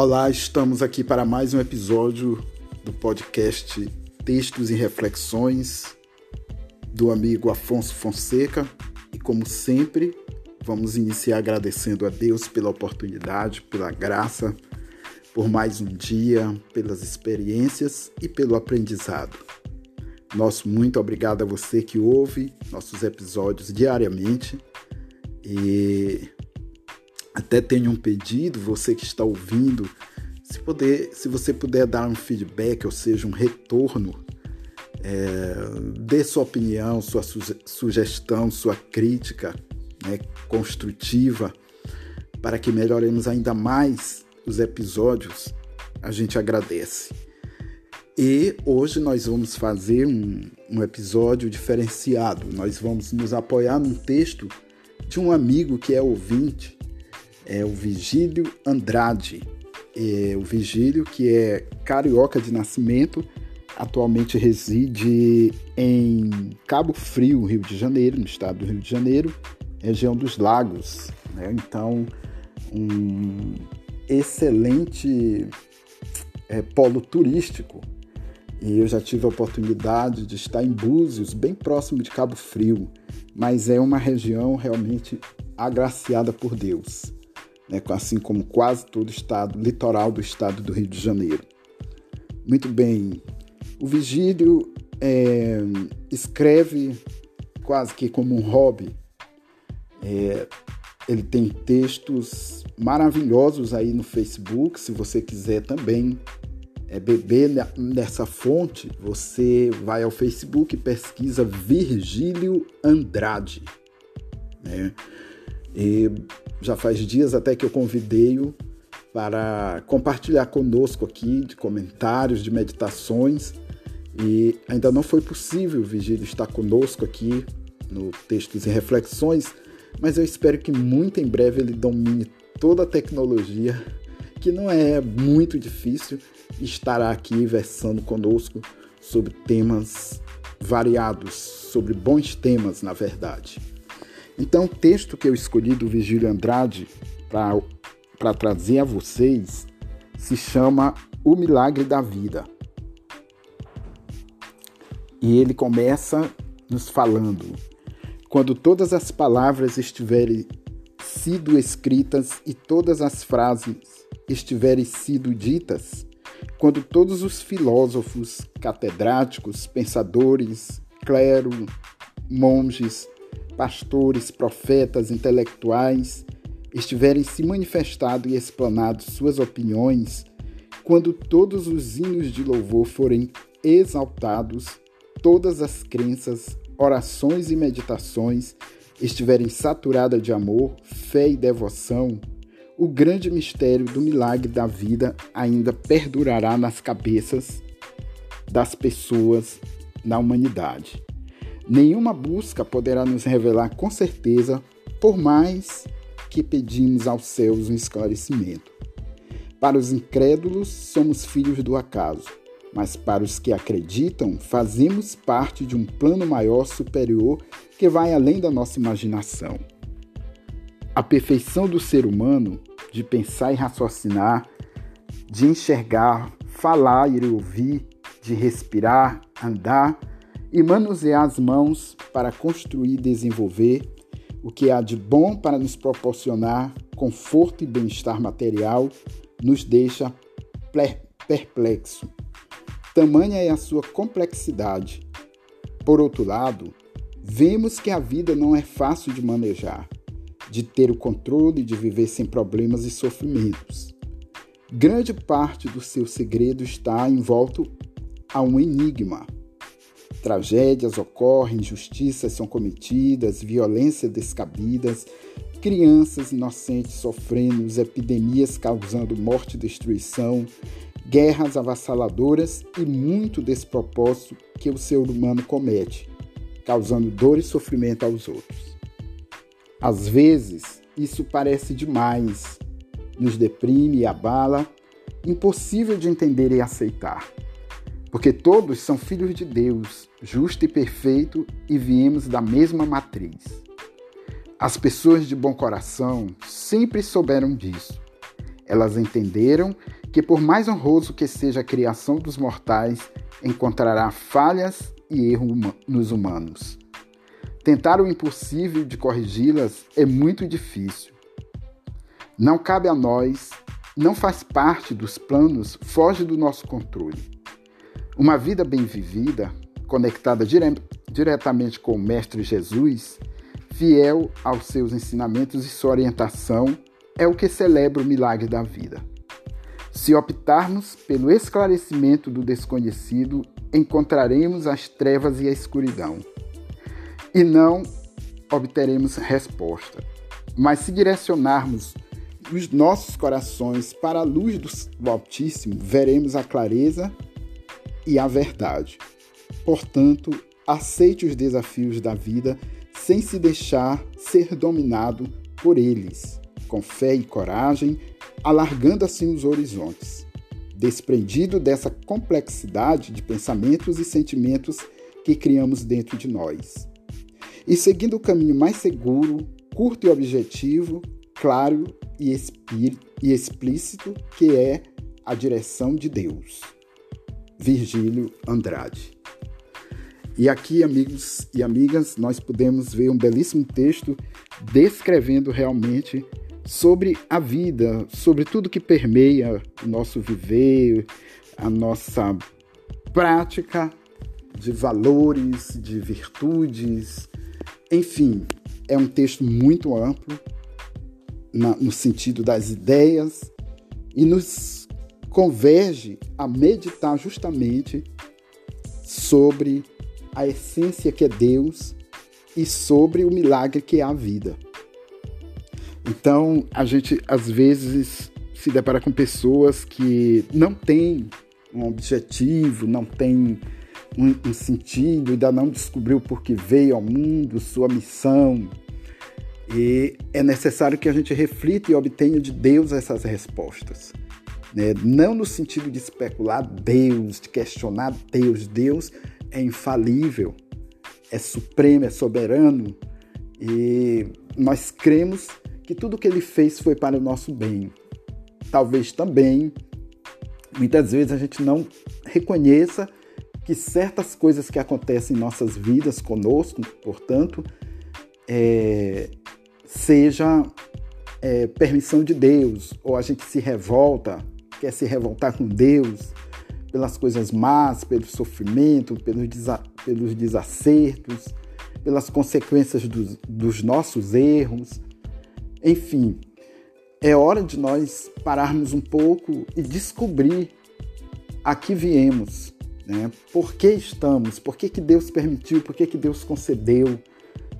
Olá, estamos aqui para mais um episódio do podcast Textos e Reflexões do amigo Afonso Fonseca. E como sempre, vamos iniciar agradecendo a Deus pela oportunidade, pela graça, por mais um dia, pelas experiências e pelo aprendizado. Nosso muito obrigado a você que ouve nossos episódios diariamente e até tenho um pedido, você que está ouvindo, se, puder, se você puder dar um feedback, ou seja, um retorno, é, dê sua opinião, sua sugestão, sua crítica né, construtiva, para que melhoremos ainda mais os episódios, a gente agradece. E hoje nós vamos fazer um, um episódio diferenciado. Nós vamos nos apoiar num texto de um amigo que é ouvinte é o Vigílio Andrade. É o Vigílio, que é carioca de nascimento, atualmente reside em Cabo Frio, Rio de Janeiro, no estado do Rio de Janeiro, região dos Lagos. Né? Então, um excelente é, polo turístico. E eu já tive a oportunidade de estar em Búzios, bem próximo de Cabo Frio, mas é uma região realmente agraciada por Deus né, assim como quase todo o estado litoral do estado do Rio de Janeiro. Muito bem, o Vigílio é, escreve quase que como um hobby. É, ele tem textos maravilhosos aí no Facebook. Se você quiser também é, beber nessa fonte, você vai ao Facebook e pesquisa Virgílio Andrade. Né? E já faz dias até que eu convidei-o para compartilhar conosco aqui de comentários, de meditações. E ainda não foi possível o Vigílio estar conosco aqui no Textos e Reflexões, mas eu espero que muito em breve ele domine toda a tecnologia, que não é muito difícil, e estará aqui versando conosco sobre temas variados, sobre bons temas, na verdade. Então, o texto que eu escolhi do Vigílio Andrade para trazer a vocês se chama O Milagre da Vida. E ele começa nos falando: quando todas as palavras estiverem sido escritas e todas as frases estiverem sido ditas, quando todos os filósofos, catedráticos, pensadores, clero, monges, pastores, profetas, intelectuais estiverem se manifestado e explanado suas opiniões, quando todos os hinos de louvor forem exaltados, todas as crenças, orações e meditações estiverem saturadas de amor, fé e devoção, o grande mistério do milagre da vida ainda perdurará nas cabeças das pessoas na humanidade. Nenhuma busca poderá nos revelar com certeza, por mais que pedimos aos céus um esclarecimento. Para os incrédulos, somos filhos do acaso, mas para os que acreditam, fazemos parte de um plano maior superior que vai além da nossa imaginação. A perfeição do ser humano, de pensar e raciocinar, de enxergar, falar e ouvir, de respirar, andar, e manusear as mãos para construir e desenvolver o que há de bom para nos proporcionar conforto e bem-estar material, nos deixa perplexo. Tamanha é a sua complexidade. Por outro lado, vemos que a vida não é fácil de manejar, de ter o controle, de viver sem problemas e sofrimentos. Grande parte do seu segredo está envolto a um enigma Tragédias ocorrem, injustiças são cometidas, violências descabidas, crianças inocentes sofrendo, epidemias causando morte e destruição, guerras avassaladoras e muito despropósito que o ser humano comete, causando dor e sofrimento aos outros. Às vezes, isso parece demais, nos deprime e abala, impossível de entender e aceitar porque todos são filhos de Deus, justo e perfeito, e viemos da mesma matriz. As pessoas de bom coração sempre souberam disso. Elas entenderam que, por mais honroso que seja a criação dos mortais, encontrará falhas e erros nos humanos. Tentar o impossível de corrigi-las é muito difícil. Não cabe a nós, não faz parte dos planos, foge do nosso controle. Uma vida bem vivida, conectada dire diretamente com o Mestre Jesus, fiel aos seus ensinamentos e sua orientação, é o que celebra o milagre da vida. Se optarmos pelo esclarecimento do desconhecido, encontraremos as trevas e a escuridão. E não obteremos resposta. Mas se direcionarmos os nossos corações para a luz do Altíssimo, veremos a clareza e a verdade. Portanto, aceite os desafios da vida sem se deixar ser dominado por eles, com fé e coragem, alargando assim os horizontes. Desprendido dessa complexidade de pensamentos e sentimentos que criamos dentro de nós. E seguindo o caminho mais seguro, curto e objetivo, claro e, explícito, que é a direção de Deus. Virgílio Andrade. E aqui, amigos e amigas, nós podemos ver um belíssimo texto descrevendo realmente sobre a vida, sobre tudo que permeia o nosso viver, a nossa prática de valores, de virtudes, enfim, é um texto muito amplo na, no sentido das ideias e nos converge a meditar justamente sobre a essência que é Deus e sobre o milagre que é a vida. Então, a gente às vezes se depara com pessoas que não têm um objetivo, não têm um, um sentido, ainda não descobriu por que veio ao mundo, sua missão, e é necessário que a gente reflita e obtenha de Deus essas respostas. Né? Não no sentido de especular Deus, de questionar Deus. Deus é infalível, é supremo, é soberano e nós cremos que tudo que ele fez foi para o nosso bem. Talvez também, muitas vezes, a gente não reconheça que certas coisas que acontecem em nossas vidas conosco, portanto, é, seja é, permissão de Deus, ou a gente se revolta, quer se revoltar com Deus pelas coisas más, pelo sofrimento, pelos, desa pelos desacertos, pelas consequências dos, dos nossos erros. Enfim, é hora de nós pararmos um pouco e descobrir a que viemos, né? por que estamos, por que, que Deus permitiu, por que, que Deus concedeu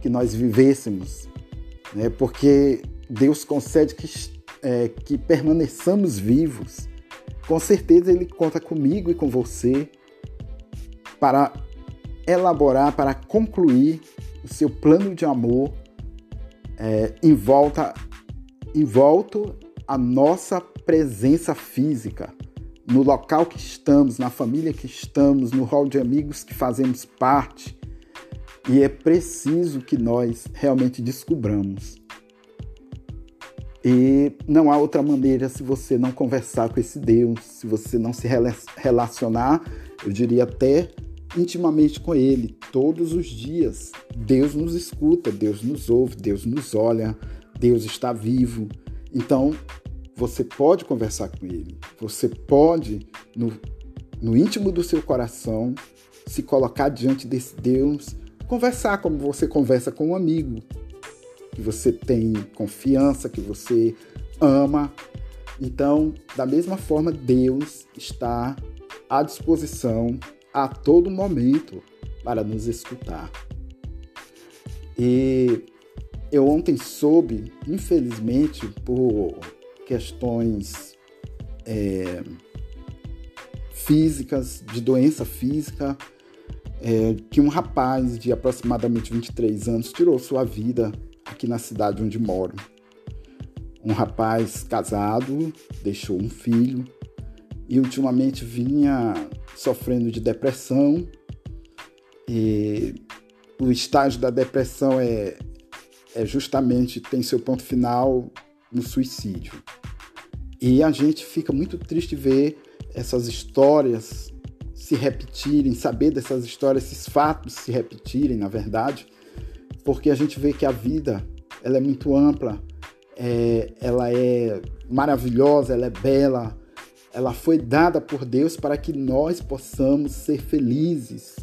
que nós vivêssemos né? porque Deus concede que, é, que permaneçamos vivos. Com certeza Ele conta comigo e com você para elaborar, para concluir o seu plano de amor é, em volta, em volta à nossa presença física, no local que estamos, na família que estamos, no hall de amigos que fazemos parte, e é preciso que nós realmente descubramos. E não há outra maneira se você não conversar com esse Deus, se você não se relacionar, eu diria até intimamente com Ele, todos os dias. Deus nos escuta, Deus nos ouve, Deus nos olha, Deus está vivo. Então, você pode conversar com Ele, você pode, no, no íntimo do seu coração, se colocar diante desse Deus conversar como você conversa com um amigo, que você tem confiança, que você ama. Então, da mesma forma, Deus está à disposição a todo momento para nos escutar. E eu ontem soube, infelizmente, por questões é, físicas, de doença física, é, que um rapaz de aproximadamente 23 anos tirou sua vida aqui na cidade onde moro. Um rapaz casado, deixou um filho e ultimamente vinha sofrendo de depressão. E o estágio da depressão é, é justamente tem seu ponto final no suicídio. E a gente fica muito triste ver essas histórias se repetirem, saber dessas histórias, esses fatos se repetirem, na verdade, porque a gente vê que a vida ela é muito ampla, é, ela é maravilhosa, ela é bela, ela foi dada por Deus para que nós possamos ser felizes,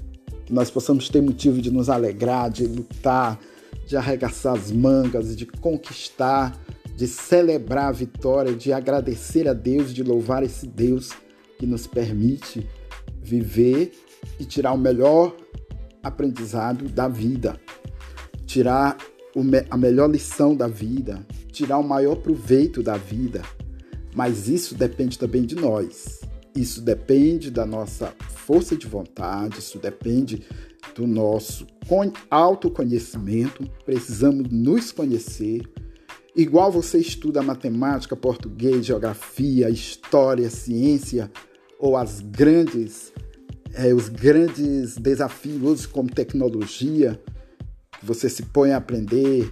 que nós possamos ter motivo de nos alegrar, de lutar, de arregaçar as mangas, de conquistar, de celebrar a vitória, de agradecer a Deus, de louvar esse Deus que nos permite viver e tirar o melhor aprendizado da vida, tirar a melhor lição da vida, tirar o maior proveito da vida. Mas isso depende também de nós. Isso depende da nossa força de vontade, isso depende do nosso autoconhecimento. Precisamos nos conhecer. Igual você estuda matemática, português, geografia, história, ciência ou as grandes, é, os grandes desafios como tecnologia, você se põe a aprender,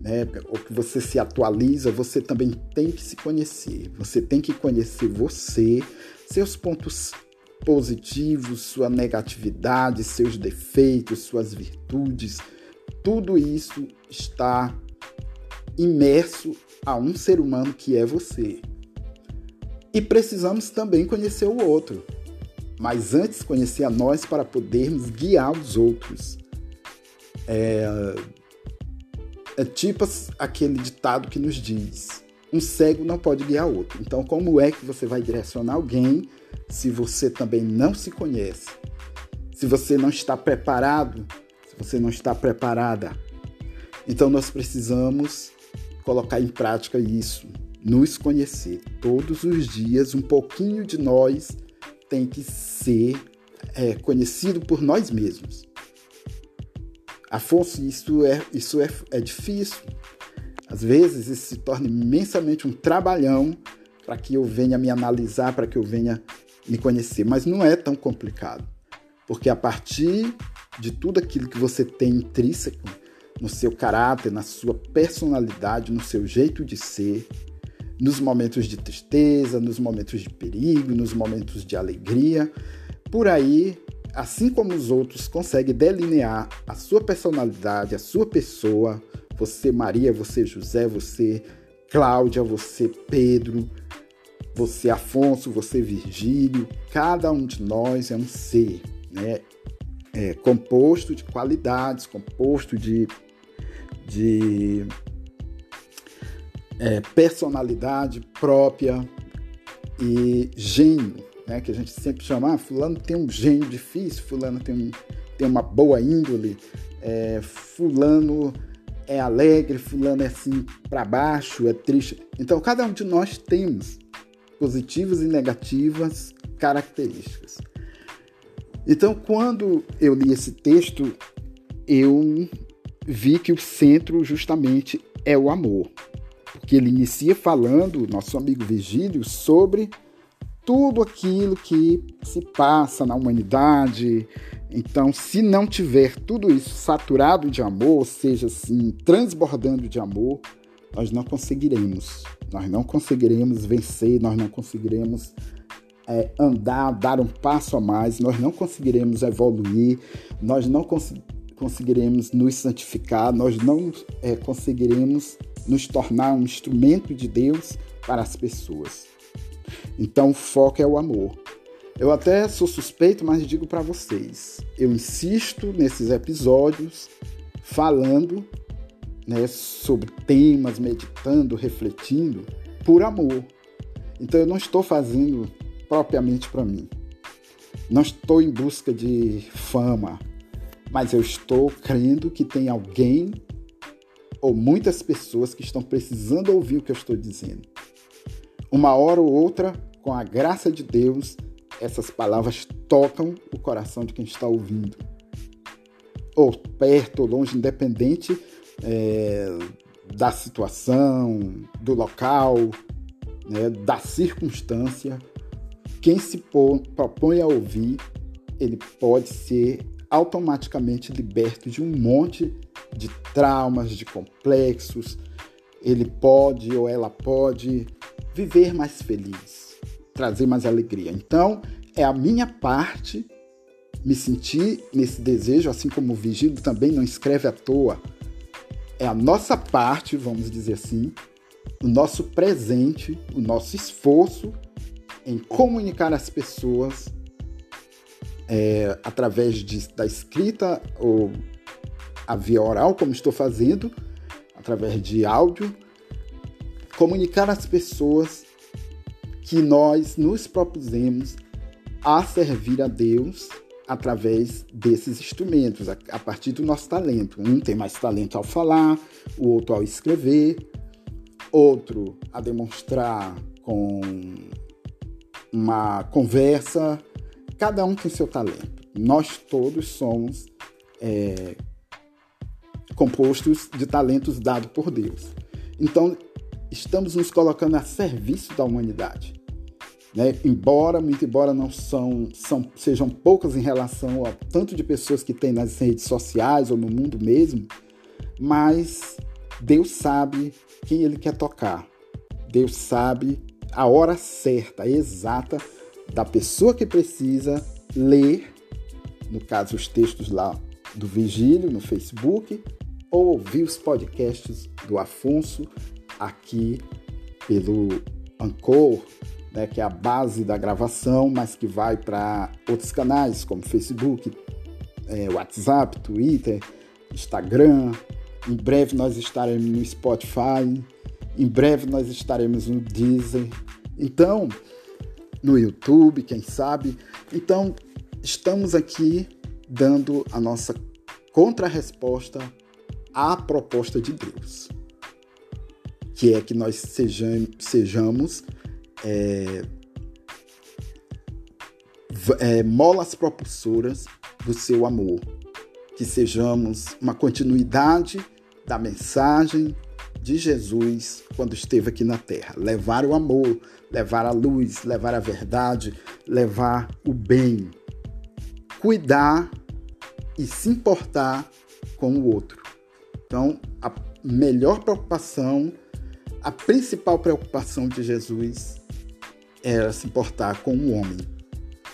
né, ou que você se atualiza, você também tem que se conhecer. Você tem que conhecer você, seus pontos positivos, sua negatividade, seus defeitos, suas virtudes. Tudo isso está imerso a um ser humano que é você. E precisamos também conhecer o outro. Mas antes conhecer a nós para podermos guiar os outros. É, é tipo aquele ditado que nos diz: um cego não pode guiar outro. Então, como é que você vai direcionar alguém se você também não se conhece? Se você não está preparado? Se você não está preparada? Então, nós precisamos colocar em prática isso, nos conhecer. Todos os dias, um pouquinho de nós tem que ser é, conhecido por nós mesmos. Afonso, isso é, isso é, é difícil. Às vezes isso se torna imensamente um trabalhão para que eu venha me analisar, para que eu venha me conhecer. Mas não é tão complicado. Porque a partir de tudo aquilo que você tem intrínseco no seu caráter, na sua personalidade, no seu jeito de ser, nos momentos de tristeza, nos momentos de perigo, nos momentos de alegria, por aí assim como os outros conseguem delinear a sua personalidade, a sua pessoa, você Maria, você José, você Cláudia, você Pedro, você Afonso, você Virgílio, cada um de nós é um ser, né? É, composto de qualidades, composto de, de é, personalidade própria e gênio né? Que a gente sempre chama, ah, fulano tem um gênio difícil, fulano tem, um, tem uma boa índole, é, fulano é alegre, fulano é assim para baixo, é triste. Então cada um de nós temos positivas e negativas características. Então quando eu li esse texto, eu vi que o centro justamente é o amor. Porque ele inicia falando, nosso amigo Virgílio, sobre tudo aquilo que se passa na humanidade. Então, se não tiver tudo isso saturado de amor, ou seja, assim, transbordando de amor, nós não conseguiremos. Nós não conseguiremos vencer, nós não conseguiremos é, andar, dar um passo a mais, nós não conseguiremos evoluir, nós não cons conseguiremos nos santificar, nós não é, conseguiremos nos tornar um instrumento de Deus para as pessoas. Então o foco é o amor. Eu até sou suspeito, mas digo para vocês, eu insisto nesses episódios falando né, sobre temas, meditando, refletindo por amor. Então eu não estou fazendo propriamente para mim. Não estou em busca de fama, mas eu estou crendo que tem alguém ou muitas pessoas que estão precisando ouvir o que eu estou dizendo. Uma hora ou outra, com a graça de Deus, essas palavras tocam o coração de quem está ouvindo. Ou perto ou longe, independente é, da situação, do local, né, da circunstância, quem se propõe a ouvir, ele pode ser automaticamente liberto de um monte de traumas, de complexos. Ele pode ou ela pode viver mais feliz, trazer mais alegria. Então, é a minha parte me sentir nesse desejo, assim como o Vigílio também não escreve à toa. É a nossa parte, vamos dizer assim, o nosso presente, o nosso esforço em comunicar às pessoas é, através de, da escrita ou a via oral, como estou fazendo, através de áudio, comunicar às pessoas que nós nos propusemos a servir a Deus através desses instrumentos, a, a partir do nosso talento. Um tem mais talento ao falar, o outro ao escrever, outro a demonstrar com uma conversa. Cada um tem seu talento. Nós todos somos é, compostos de talentos dados por Deus. Então, estamos nos colocando a serviço da humanidade. Né? Embora, muito embora não são, são, sejam poucas em relação ao tanto de pessoas que tem nas redes sociais ou no mundo mesmo, mas Deus sabe quem Ele quer tocar. Deus sabe a hora certa, exata da pessoa que precisa ler, no caso os textos lá do Vigílio no Facebook, ou ouvir os podcasts do Afonso aqui pelo Anchor, né, que é a base da gravação, mas que vai para outros canais como Facebook, é, WhatsApp, Twitter, Instagram. Em breve nós estaremos no Spotify, em breve nós estaremos no Deezer. Então, no YouTube, quem sabe. Então, estamos aqui dando a nossa contrarresposta à proposta de Deus, que é que nós sejamos, sejamos é, é, molas propulsoras do seu amor, que sejamos uma continuidade da mensagem de Jesus quando esteve aqui na terra. Levar o amor, levar a luz, levar a verdade, levar o bem. Cuidar e se importar com o outro. Então, a melhor preocupação, a principal preocupação de Jesus era se importar com o homem.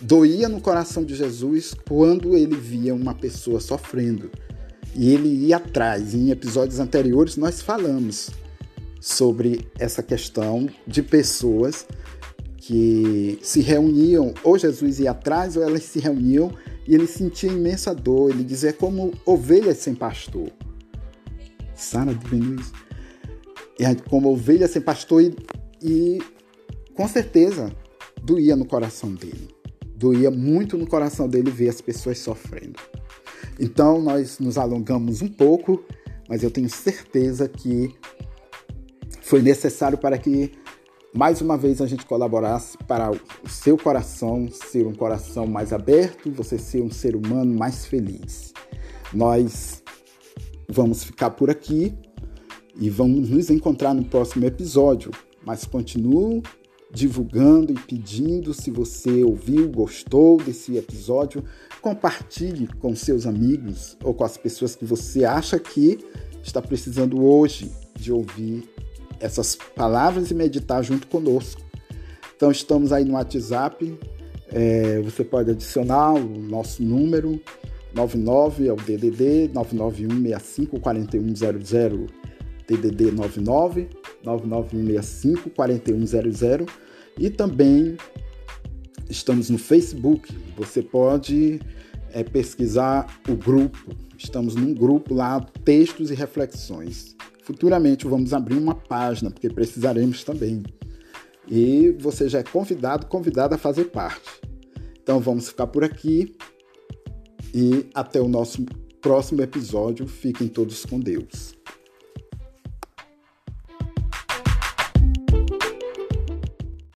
Doía no coração de Jesus quando ele via uma pessoa sofrendo. E ele ia atrás. Em episódios anteriores nós falamos sobre essa questão de pessoas que se reuniam, ou Jesus ia atrás, ou elas se reuniam e ele sentia imensa dor. Ele dizia como ovelhas sem pastor. Sara diminui isso. Como ovelhas sem pastor e, e com certeza doía no coração dele. Doía muito no coração dele ver as pessoas sofrendo. Então nós nos alongamos um pouco, mas eu tenho certeza que foi necessário para que mais uma vez a gente colaborasse para o seu coração ser um coração mais aberto, você ser um ser humano mais feliz. Nós vamos ficar por aqui e vamos nos encontrar no próximo episódio, mas continuo divulgando e pedindo se você ouviu, gostou desse episódio, compartilhe com seus amigos ou com as pessoas que você acha que está precisando hoje de ouvir essas palavras e meditar junto conosco. Então estamos aí no WhatsApp, é, você pode adicionar o nosso número 99 é o DDD 99165 4100 DDD 99 99165 4100 e também estamos no Facebook. Você pode é, pesquisar o grupo. Estamos num grupo lá, textos e reflexões. Futuramente vamos abrir uma página, porque precisaremos também. E você já é convidado, convidada a fazer parte. Então vamos ficar por aqui e até o nosso próximo episódio. Fiquem todos com Deus.